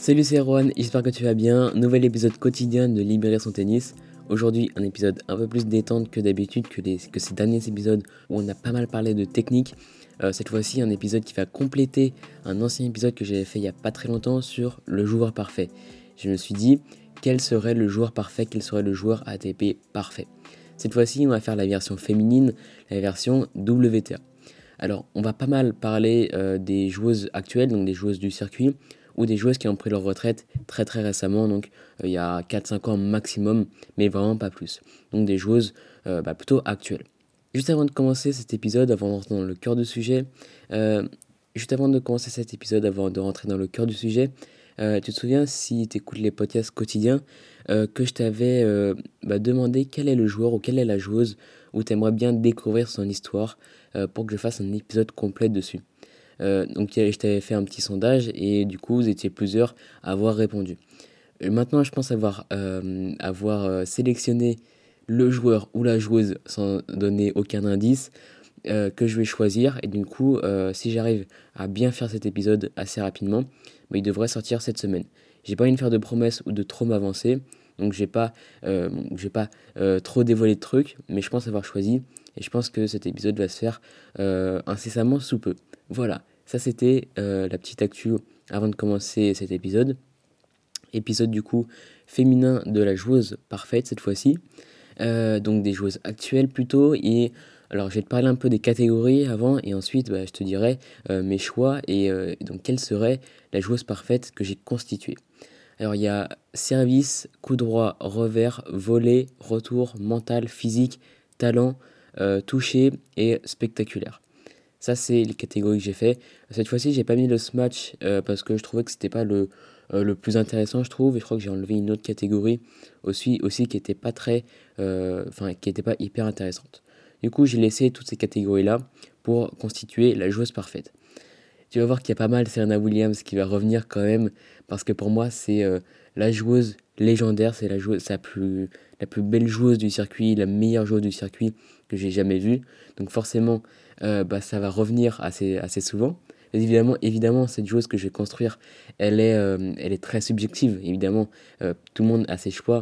Salut c'est Erwan, j'espère que tu vas bien. Nouvel épisode quotidien de Libérer son tennis. Aujourd'hui un épisode un peu plus détente que d'habitude, que, que ces derniers épisodes où on a pas mal parlé de technique. Euh, cette fois-ci un épisode qui va compléter un ancien épisode que j'avais fait il y a pas très longtemps sur le joueur parfait. Je me suis dit quel serait le joueur parfait, quel serait le joueur ATP parfait? Cette fois-ci on va faire la version féminine, la version WTA. Alors on va pas mal parler euh, des joueuses actuelles, donc des joueuses du circuit ou des joueuses qui ont pris leur retraite très très récemment, donc euh, il y a 4-5 ans maximum, mais vraiment pas plus. Donc des joueuses euh, bah, plutôt actuelles. Juste avant de commencer cet épisode, avant de rentrer dans le cœur du sujet, euh, juste avant de commencer cet épisode, avant de rentrer dans le cœur du sujet, tu te souviens si tu écoutes les podcasts quotidiens que je t'avais bah, demandé quel est le joueur ou quelle est la joueuse où tu aimerais bien découvrir son histoire pour que je fasse un épisode complet dessus. Euh, donc je t'avais fait un petit sondage et du coup vous étiez plusieurs à avoir répondu. Euh, maintenant je pense avoir, euh, avoir sélectionné le joueur ou la joueuse sans donner aucun indice que je vais choisir et du coup si j'arrive à bien faire cet épisode assez rapidement, bah, il devrait sortir cette semaine. J'ai pas envie de faire de promesses ou de trop m'avancer, donc je vais pas, pas trop dévoiler de trucs, mais je pense avoir choisi et je pense que cet épisode va se faire incessamment sous peu. Voilà, ça, c'était euh, la petite actu avant de commencer cet épisode. Épisode du coup féminin de la joueuse parfaite cette fois-ci. Euh, donc des joueuses actuelles plutôt. Et alors je vais te parler un peu des catégories avant et ensuite bah, je te dirai euh, mes choix et donc quelle serait la joueuse parfaite que j'ai constituée. Alors il y a service, coup droit, revers, volet, retour, mental, physique, talent, toucher et spectaculaire. Ça, c'est les catégories que j'ai fait. Cette fois-ci, j'ai pas mis le smash euh, parce que je trouvais que c'était pas le, euh, le plus intéressant, je trouve. Et je crois que j'ai enlevé une autre catégorie aussi, aussi qui était pas très, euh, enfin, qui était pas hyper intéressante. Du coup, j'ai laissé toutes ces catégories-là pour constituer la joueuse parfaite. Tu vas voir qu'il y a pas mal Serena Williams qui va revenir quand même parce que pour moi, c'est la joueuse légendaire, c'est la joueuse, la plus, la plus belle joueuse du circuit, la meilleure joueuse du circuit que j'ai jamais vue. Donc forcément, euh, bah, ça va revenir assez, assez souvent. évidemment, évidemment, cette joueuse que je vais construire, elle est, euh, elle est très subjective. Évidemment, euh, tout le monde a ses choix.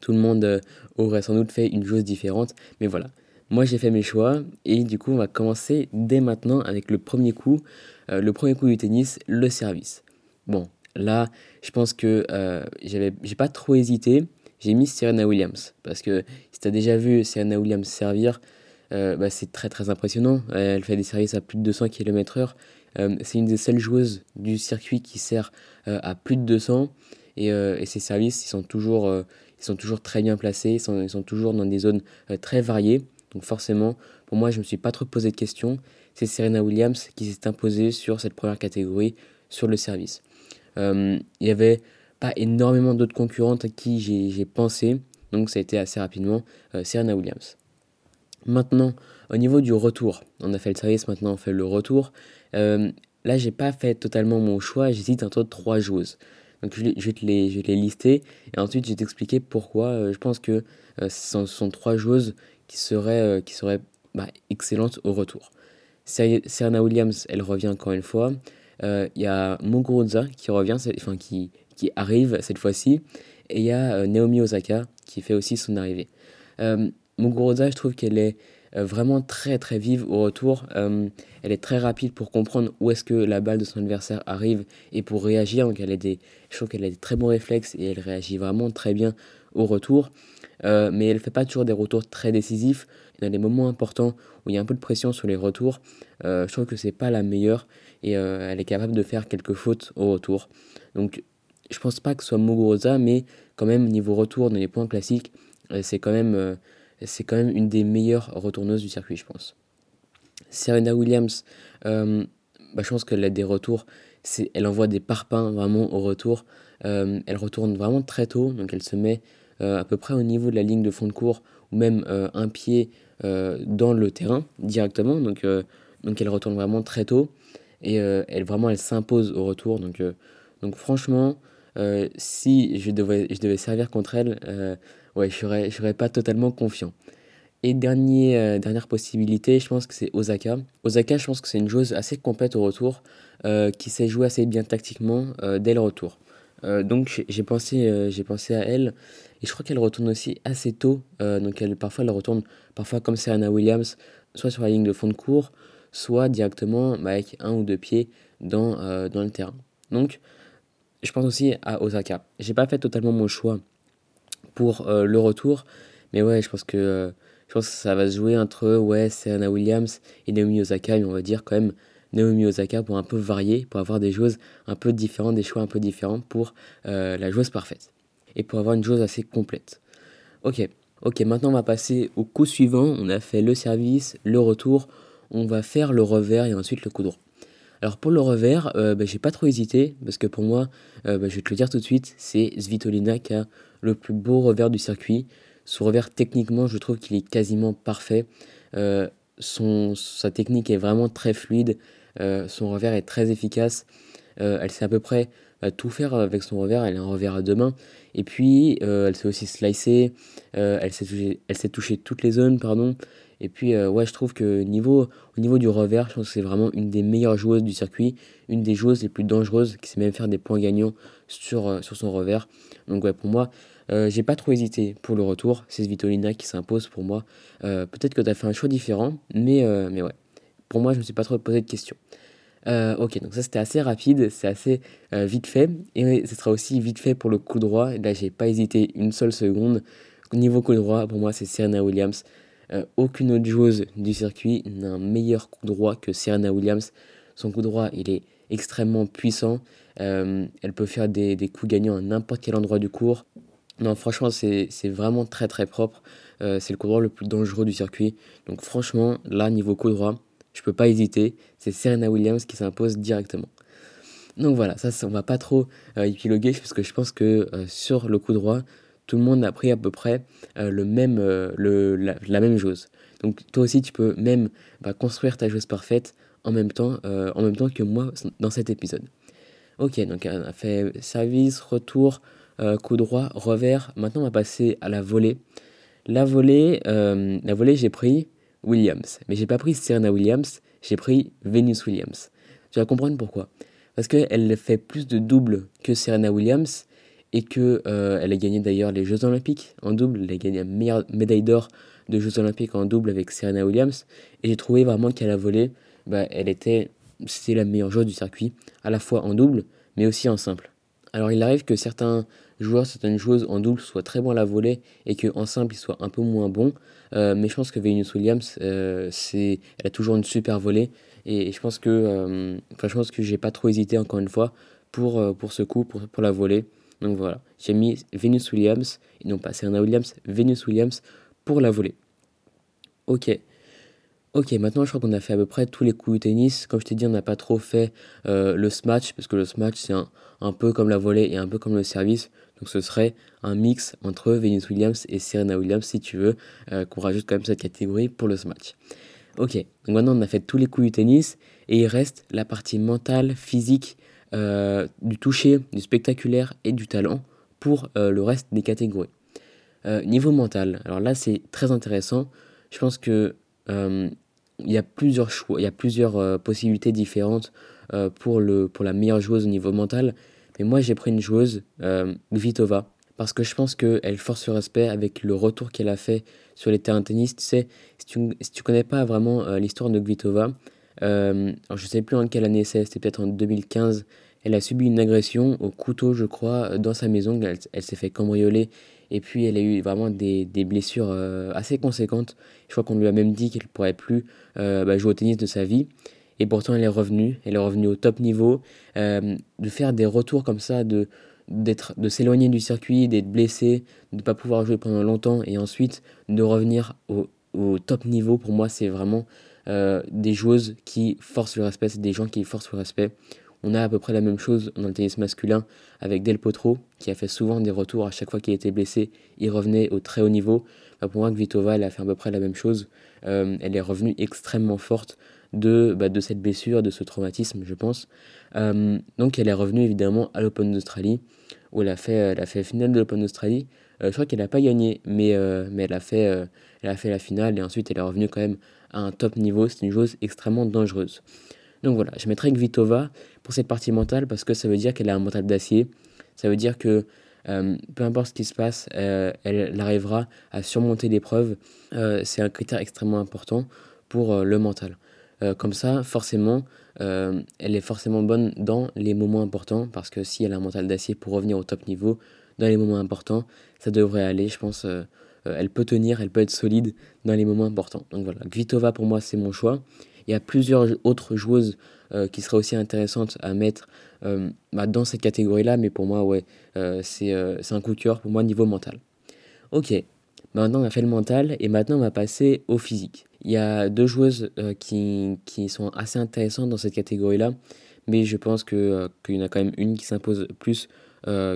Tout le monde aurait sans doute fait une joueuse différente. Mais voilà, moi j'ai fait mes choix. Et du coup, on va commencer dès maintenant avec le premier coup. le premier coup du tennis, le service. Bon, là, je pense que j'avais, j'ai pas trop hésité. J'ai mis Serena Williams. Parce que si tu as déjà vu Serena Williams servir, euh, bah, c'est très très impressionnant. Elle fait des services à plus de 200 km/h. Euh, c'est une des seules joueuses du circuit qui sert euh, à plus de 200 et, et ses services ils sont, toujours, ils sont toujours très bien placés, ils sont, ils sont toujours dans des zones très variées. Donc forcément, pour moi, je ne me suis pas trop posé de questions. C'est Serena Williams qui s'est imposée sur cette première catégorie, sur le service. Il n'y avait pas énormément d'autres concurrentes à qui j'ai pensé, donc ça a été assez rapidement Serena Williams. Maintenant, au niveau du retour, on a fait le service, maintenant on fait le retour. Euh, là, j'ai pas fait totalement mon choix, j'hésite entre trois joueuses. Donc je, vais te les, je les lister et ensuite je vais t'expliquer pourquoi euh, je pense que euh, ce sont, trois joueuses qui seraient, euh, qui seraient bah, excellentes au retour. Serena Williams, elle revient encore une fois. Il y a Muguruza qui revient, enfin qui, qui arrive cette fois-ci. Et il y a Naomi Osaka qui fait aussi son arrivée. Muguruza, je trouve qu'elle est euh, vraiment très très vive au retour. Euh, elle est très rapide pour comprendre où est-ce que la balle de son adversaire arrive et pour réagir. Donc elle a des, je trouve qu'elle a des très bons réflexes et elle réagit vraiment très bien au retour. Euh, mais elle ne fait pas toujours des retours très décisifs. A des moments importants où il y a un peu de pression sur les retours. je trouve que c'est pas la meilleure et elle est capable de faire quelques fautes au retour. Donc je pense pas que ce soit Muguruza, mais quand même niveau retour dans les points classiques, c'est quand même c'est quand même une des meilleures retourneuses du circuit, je pense. Serena Williams, euh, bah, je pense qu'elle a des retours, elle envoie des parpaings vraiment au retour. Euh, elle retourne vraiment très tôt, donc elle se met euh, à peu près au niveau de la ligne de fond de cours, ou même un pied dans le terrain directement. Donc, donc elle retourne vraiment très tôt, et elle, vraiment elle s'impose au retour. Donc, donc franchement, si je devais, je devais servir contre elle, ouais, je serais, serais pas totalement confiant. Et dernier, dernière possibilité, je pense que c'est Osaka. Osaka, je pense que c'est une joueuse assez complète au retour, qui sait jouer assez bien tactiquement dès le retour. donc j'ai pensé, j'ai pensé à elle, et je crois qu'elle retourne aussi assez tôt. donc elle, parfois elle retourne, parfois comme Serena Williams, soit sur la ligne de fond de cours, soit directement bah, avec un ou deux pieds dans, euh, dans le terrain. Donc, je pense aussi à Osaka. J'ai pas fait totalement mon choix pour euh, le retour, mais ouais, je pense que je pense que ça va se jouer entre ouais, Serena Williams et Naomi Osaka, mais on va dire quand même Naomi Osaka pour un peu varier, pour avoir des choses un peu différentes, des choix un peu différents pour euh, la joueuse parfaite et pour avoir une joueuse assez complète. Ok, ok, maintenant on va passer au coup suivant. On a fait le service, le retour, on va faire le revers et ensuite le coup droit. Alors pour le revers, euh, bah, j'ai pas trop hésité, parce que pour moi, euh, bah, je vais te le dire tout de suite, c'est Svitolina qui a le plus beau revers du circuit. Son revers, techniquement, je trouve qu'il est quasiment parfait. Euh, son, sa technique est vraiment très fluide, son revers est très efficace. elle sait à peu près tout faire avec son revers, elle a un revers à deux mains. Et puis, elle sait aussi slicer, elle, sait toucher, toutes les zones, pardon. Et puis, euh, ouais, je trouve que niveau, au niveau du revers, je pense que c'est vraiment une des meilleures joueuses du circuit, une des joueuses les plus dangereuses, qui sait même faire des points gagnants euh, sur son revers. Donc, ouais, pour moi, euh, j'ai pas trop hésité pour le retour. C'est Svitolina qui s'impose pour moi. Peut-être que tu as fait un choix différent, mais, mais ouais. Pour moi, je me suis pas trop posé de questions. ok, donc ça c'était assez rapide, c'est assez vite fait. Et ce sera aussi vite fait pour le coup droit. Là, j'ai pas hésité une seule seconde. Niveau coup droit, pour moi, c'est Serena Williams. Euh, aucune autre joueuse du circuit n'a un meilleur coup droit que Serena Williams. Son coup droit, il est extrêmement puissant. Euh, elle peut faire des, coups gagnants à n'importe quel endroit du cours. Non, franchement, c'est vraiment très très propre. Euh, c'est le coup droit le plus dangereux du circuit. Donc franchement, là, niveau coup droit, je peux pas hésiter. C'est Serena Williams qui s'impose directement. Donc voilà, ça, on va pas trop épiloguer parce que je pense que sur le coup droit, tout le monde a pris à peu près euh, le même, euh, le, la, même chose. Donc toi aussi, tu peux même bah, construire ta chose parfaite en même, temps, euh, en même temps que moi dans cet épisode. Ok, donc on a fait service, retour, coup droit, revers. Maintenant, on va passer à la volée. La volée, la volée j'ai pris Williams. Mais j'ai pas pris Serena Williams, j'ai pris Venus Williams. Tu vas comprendre pourquoi. Parce qu'elle fait plus de doubles que Serena Williams et que euh, elle a gagné d'ailleurs les Jeux Olympiques en double. Elle a gagné la meilleure médaille d'or de Jeux Olympiques en double avec Serena Williams. Et j'ai trouvé vraiment qu'elle a volé, bah, elle était, c'était la meilleure joueuse du circuit, à la fois en double, mais aussi en simple. Alors il arrive que certains joueurs, certaines joueuses en double soient très bons à la volée et qu'en simple ils soient un peu moins bons. Euh, mais je pense que Venus Williams, euh, c'est, elle a toujours une super volée. Et, je pense que, enfin, je pense que j'ai pas trop hésité encore une fois pour, pour ce coup, pour, pour la volée. Donc voilà, j'ai mis Venus Williams, non pas Serena Williams, Venus Williams pour la volée. Ok. Ok, maintenant je crois qu'on a fait à peu près tous les coups de tennis. Comme je t'ai dit, on n'a pas trop fait euh, le smash, parce que le smash c'est un, peu comme la volée et un peu comme le service. Donc ce serait un mix entre Venus Williams et Serena Williams, si tu veux, euh, qu'on rajoute quand même cette catégorie pour le smash. Ok, donc maintenant on a fait tous les coups du tennis, et il reste la partie mentale, physique, euh, du toucher, du spectaculaire et du talent pour le reste des catégories. Niveau mental, alors là c'est très intéressant. Je pense que il y a plusieurs choix, il y a plusieurs possibilités différentes pour, le, pour la meilleure joueuse au niveau mental. Mais moi j'ai pris une joueuse, Vitova, parce que je pense qu'elle force le respect avec le retour qu'elle a fait sur les terrains tennis. Tu sais, si tu ne connais pas vraiment l'histoire de Vitova euh, je sais plus en quelle année c'est, c'était peut-être en 2015. Elle a subi une agression au couteau, je crois, dans sa maison. Elle, s'est fait cambrioler et puis elle a eu vraiment des, des blessures euh, assez conséquentes. Je crois qu'on lui a même dit qu'elle ne pourrait plus euh, bah, jouer au tennis de sa vie. Et pourtant, elle est revenue. Elle est revenue au top niveau. de faire des retours comme ça, de, de s'éloigner du circuit, d'être blessé, de ne pas pouvoir jouer pendant longtemps et ensuite de revenir au, au top niveau, pour moi, c'est vraiment euh, des joueuses qui forcent le respect, c'est des gens qui forcent le respect. On a à peu près la même chose dans le tennis masculin avec Del Potro, qui a fait souvent des retours à chaque fois qu'il était blessé, il revenait au très haut niveau. Bah, pour moi, Kvitova, elle a fait à peu près la même chose. Euh, elle est revenue extrêmement forte de, bah, de cette blessure, de ce traumatisme, je pense. Euh, donc elle est revenue évidemment à l'Open d'Australie, où elle a fait, elle a fait finale de l'Open d'Australie. je crois qu'elle n'a pas gagné, mais, mais elle, a fait, elle a fait la finale et ensuite elle est revenue quand même à un top niveau. C'est une joueuse extrêmement dangereuse. Donc voilà, je mettrai Kvitova pour cette partie mentale parce que ça veut dire qu'elle a un mental d'acier. Ça veut dire que euh, peu importe ce qui se passe, euh, elle, arrivera à surmonter l'épreuve. Euh, c'est un critère extrêmement important pour le mental. comme ça, forcément, elle est forcément bonne dans les moments importants parce que si elle a un mental d'acier pour revenir au top niveau, dans les moments importants, ça devrait aller, je pense. elle peut tenir, elle peut être solide dans les moments importants. Donc voilà, Kvitova pour moi c'est mon choix. Il y a plusieurs autres joueuses euh, qui seraient aussi intéressantes à mettre euh, bah, dans cette catégorie-là, mais pour moi, ouais, euh, c'est un coup de cœur pour moi niveau mental. Ok, maintenant on a fait le mental et maintenant on va passer au physique. Il y a deux joueuses qui, qui, sont assez intéressantes dans cette catégorie-là, mais je pense qu'il y en a quand même une qui s'impose plus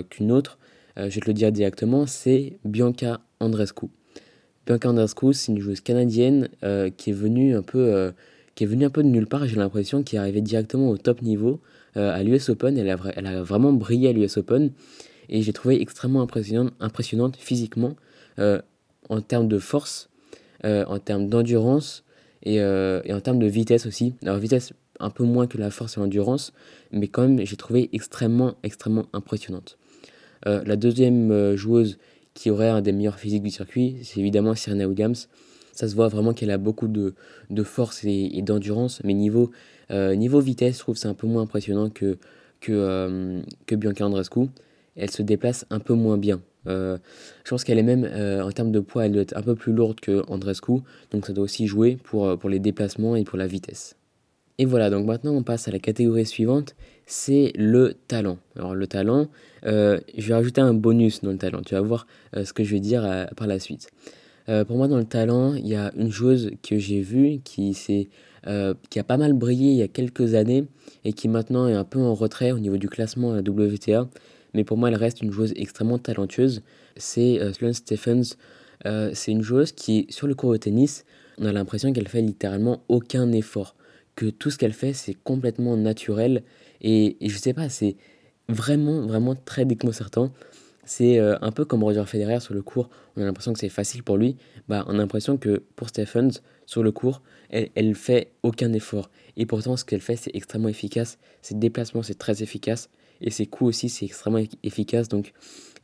qu'une autre. je vais te le dire directement, c'est Bianca Andrescu. Bianca Andrescu, c'est une joueuse canadienne qui est venue un peu qui est venu un peu de nulle part, j'ai l'impression, qui est arrivé directement au top niveau euh, à l'US Open. Elle a, vraiment brillé à l'US Open et j'ai trouvé extrêmement impressionnante, physiquement euh, en termes de force, euh, en termes d'endurance et, et, en termes de vitesse aussi. Alors vitesse un peu moins que la force et l'endurance, mais quand même j'ai trouvé extrêmement, extrêmement impressionnante. la deuxième joueuse qui aurait un des meilleurs physiques du circuit, c'est évidemment Serena Williams. Ça se voit vraiment qu'elle a beaucoup de, de force et, d'endurance. Mais niveau, euh, niveau vitesse, je trouve c'est un peu moins impressionnant que, que, euh, Bianca Andreescu. Elle se déplace un peu moins bien. Euh, je pense qu'elle est même, en termes de poids, elle doit être un peu plus lourde que Andreescu. Donc ça doit aussi jouer pour, pour les déplacements et pour la vitesse. Et voilà, donc maintenant on passe à la catégorie suivante, c'est le talent. Alors le talent, je vais rajouter un bonus dans le talent, tu vas voir ce que je vais dire par la suite. Euh, pour moi, dans le talent, il y a une chose que j'ai vue qui, euh, qui a pas mal brillé il y a quelques années et qui maintenant est un peu en retrait au niveau du classement à la WTA. Mais pour moi, elle reste une joueuse extrêmement talentueuse. C'est euh, Sloane Stephens. c'est une joueuse qui, sur le court de tennis, on a l'impression qu'elle fait littéralement aucun effort. Que tout ce qu'elle fait, c'est complètement naturel. Et, et je sais pas, c'est vraiment, vraiment très déconcertant. C'est euh, un peu comme Roger Federer sur le cours, on a l'impression que c'est facile pour lui. Bah, on a l'impression que pour Stephens, sur le cours, elle, elle fait aucun effort. Et pourtant, ce qu'elle fait, c'est extrêmement efficace. Ses déplacements, c'est très efficace. Et ses coups aussi, c'est extrêmement efficace. Donc,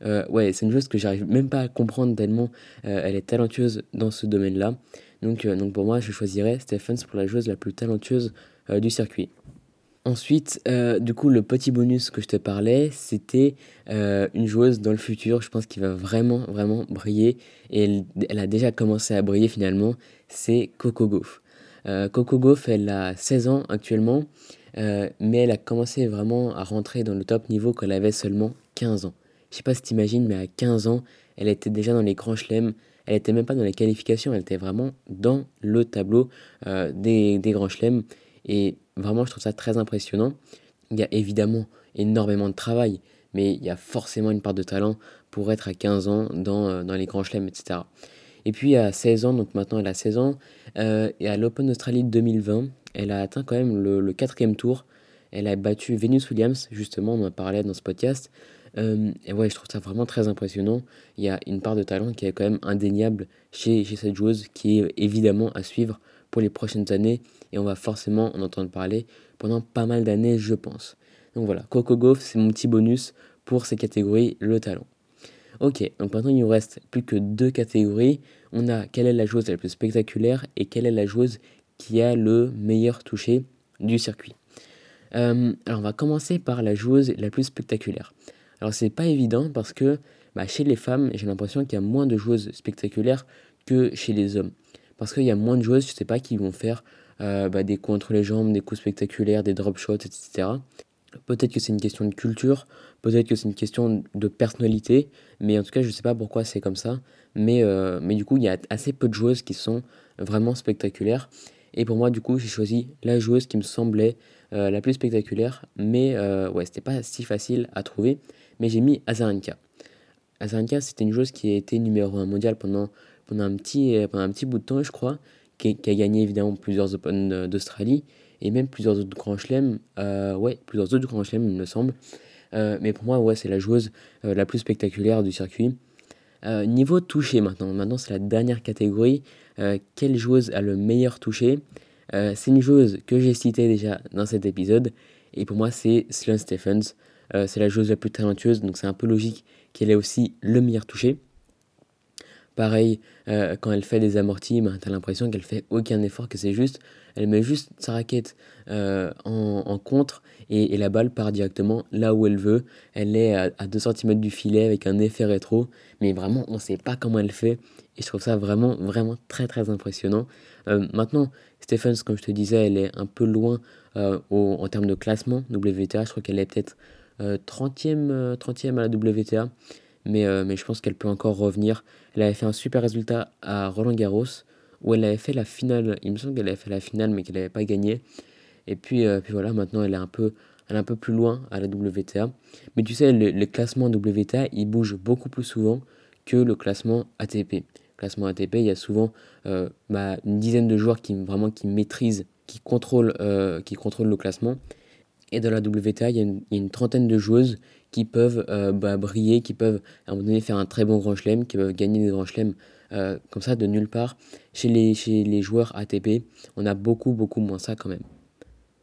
euh, ouais, c'est une chose que j'arrive même pas à comprendre tellement euh, elle est talentueuse dans ce domaine-là. Donc, donc, pour moi, je choisirais Stephens pour la joueuse la plus talentueuse du circuit. Ensuite, euh, du coup, le petit bonus que je te parlais, c'était euh, une joueuse dans le futur, je pense qu'il va vraiment, vraiment briller. Et elle, a déjà commencé à briller finalement, c'est Coco Gauff. Euh, Coco Gauff, elle a 16 ans actuellement, mais elle a commencé vraiment à rentrer dans le top niveau quand elle avait seulement 15 ans. Je sais pas si t'imagines, mais à 15 ans, elle était déjà dans les grands chelems. Elle était même pas dans les qualifications, elle était vraiment dans le tableau des, des grands chelems. Et vraiment, je trouve ça très impressionnant. Il y a évidemment énormément de travail, mais il y a forcément une part de talent pour être à 15 ans dans, euh, dans les grands chelems, etc. Et puis à 16 ans, donc maintenant elle a 16 ans, euh, et à l'Open Australie 2020, elle a atteint quand même le, quatrième tour. Elle a battu Venus Williams, justement, on en parlait dans ce podcast. Euh, et ouais, je trouve ça vraiment très impressionnant. Il y a une part de talent qui est quand même indéniable chez, chez cette joueuse, qui est évidemment à suivre pour les prochaines années et on va forcément en entendre parler pendant pas mal d'années, je pense. Donc voilà, Coco Golf, c'est mon petit bonus pour ces catégories, le talent. Ok, donc maintenant il nous reste plus que deux catégories. On a quelle est la joueuse la plus spectaculaire et quelle est la joueuse qui a le meilleur toucher du circuit. Euh, alors on va commencer par la joueuse la plus spectaculaire. Alors c'est pas évident parce que bah, chez les femmes, j'ai l'impression qu'il y a moins de joueuses spectaculaires que chez les hommes. Parce qu'il y a moins de joueuses, je sais pas, qui vont faire euh, bah, des coups entre les jambes, des coups spectaculaires, des drop shots, etc. Peut-être que c'est une question de culture, peut-être que c'est une question de personnalité, mais en tout cas, je ne sais pas pourquoi c'est comme ça. Mais, euh, mais du coup, il y a assez peu de joueuses qui sont vraiment spectaculaires. Et pour moi, du coup, j'ai choisi la joueuse qui me semblait euh, la plus spectaculaire, mais ouais, c'était pas si facile à trouver. Mais j'ai mis Azarenka. Azarenka, c'était une joueuse qui a été numéro 1 mondial pendant pendant un petit, euh, un petit bout de temps, je crois, qui, a gagné évidemment plusieurs Open euh, d'Australie et même plusieurs autres grands chelems. Euh, ouais, plusieurs autres grands chelems, il me semble. mais pour moi, ouais, c'est la joueuse la plus spectaculaire du circuit. niveau toucher maintenant, maintenant c'est la dernière catégorie. quelle joueuse a le meilleur toucher C'est une joueuse que j'ai citée déjà dans cet épisode. Et pour moi, c'est Sloane Stephens. c'est la joueuse la plus talentueuse, donc c'est un peu logique qu'elle ait aussi le meilleur toucher. Pareil, euh, quand elle fait des amortis, ben, tu as l'impression qu'elle fait aucun effort, que c'est juste, elle met juste sa raquette euh, en, contre et, la balle part directement là où elle veut. Elle est à, 2 cm du filet avec un effet rétro, mais vraiment on ne sait pas comment elle fait et je trouve ça vraiment, vraiment très très impressionnant. Euh, maintenant, Stephens, comme je te disais, elle est un peu loin en termes de classement WTA, je crois qu'elle est peut-être 30e, 30e à la WTA mais, mais je pense qu'elle peut encore revenir. Elle avait fait un super résultat à Roland Garros, où elle avait fait la finale. Il me semble qu'elle avait fait la finale, mais qu'elle n'avait pas gagné. Et puis, euh, puis voilà, maintenant elle est un peu, elle est un peu plus loin à la WTA. Mais tu sais, le, classement WTA, il bouge beaucoup plus souvent que le classement ATP. Classement ATP, il y a souvent euh, bah, une dizaine de joueurs qui vraiment qui maîtrisent, qui contrôlent, qui contrôlent le classement. Et dans la WTA, il y, a une, trentaine de joueuses qui peuvent euh, bah, briller, qui peuvent à un moment donné faire un très bon grand chelem, qui peuvent gagner des grands chelems euh, comme ça de nulle part. Chez les, chez les joueurs ATP, on a beaucoup, beaucoup moins ça quand même.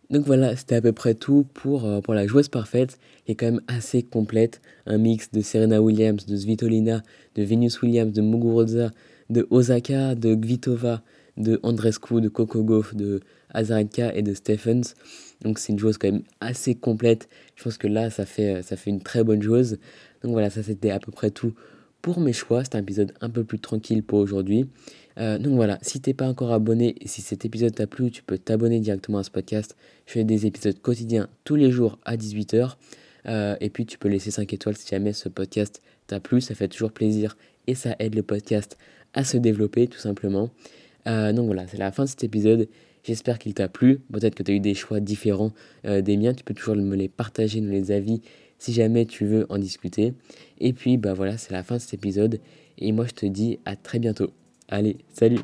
Donc voilà, c'était à peu près tout pour, euh, pour la joueuse parfaite, qui est quand même assez complète. Un mix de Serena Williams, de Svitolina, de Venus Williams, de Muguruza, de Osaka, de Gvitova, de Andrescu, de Coco Gauff, de Azarenka et de Stephens. Donc c'est une joueuse quand même assez complète. Je pense que là, ça fait, ça fait une très bonne joueuse. Donc voilà, ça c'était à peu près tout pour mes choix. C'est un épisode un peu plus tranquille pour aujourd'hui. Euh, donc voilà, si t'es pas encore abonné si cet épisode t'a plu, tu peux t'abonner directement à ce podcast. Je fais des épisodes quotidiens tous les jours à 18h. Euh, et puis tu peux laisser 5 étoiles si jamais ce podcast t'a plu. Ça fait toujours plaisir et ça aide le podcast à se développer tout simplement. Euh, donc voilà, c'est la fin de cet épisode. J'espère qu'il t'a plu. Peut-être que tu as eu des choix différents euh, des miens. Tu peux toujours me les partager dans les avis si jamais tu veux en discuter. Et puis, bah voilà, c'est la fin de cet épisode. Et moi, je te dis à très bientôt. Allez, salut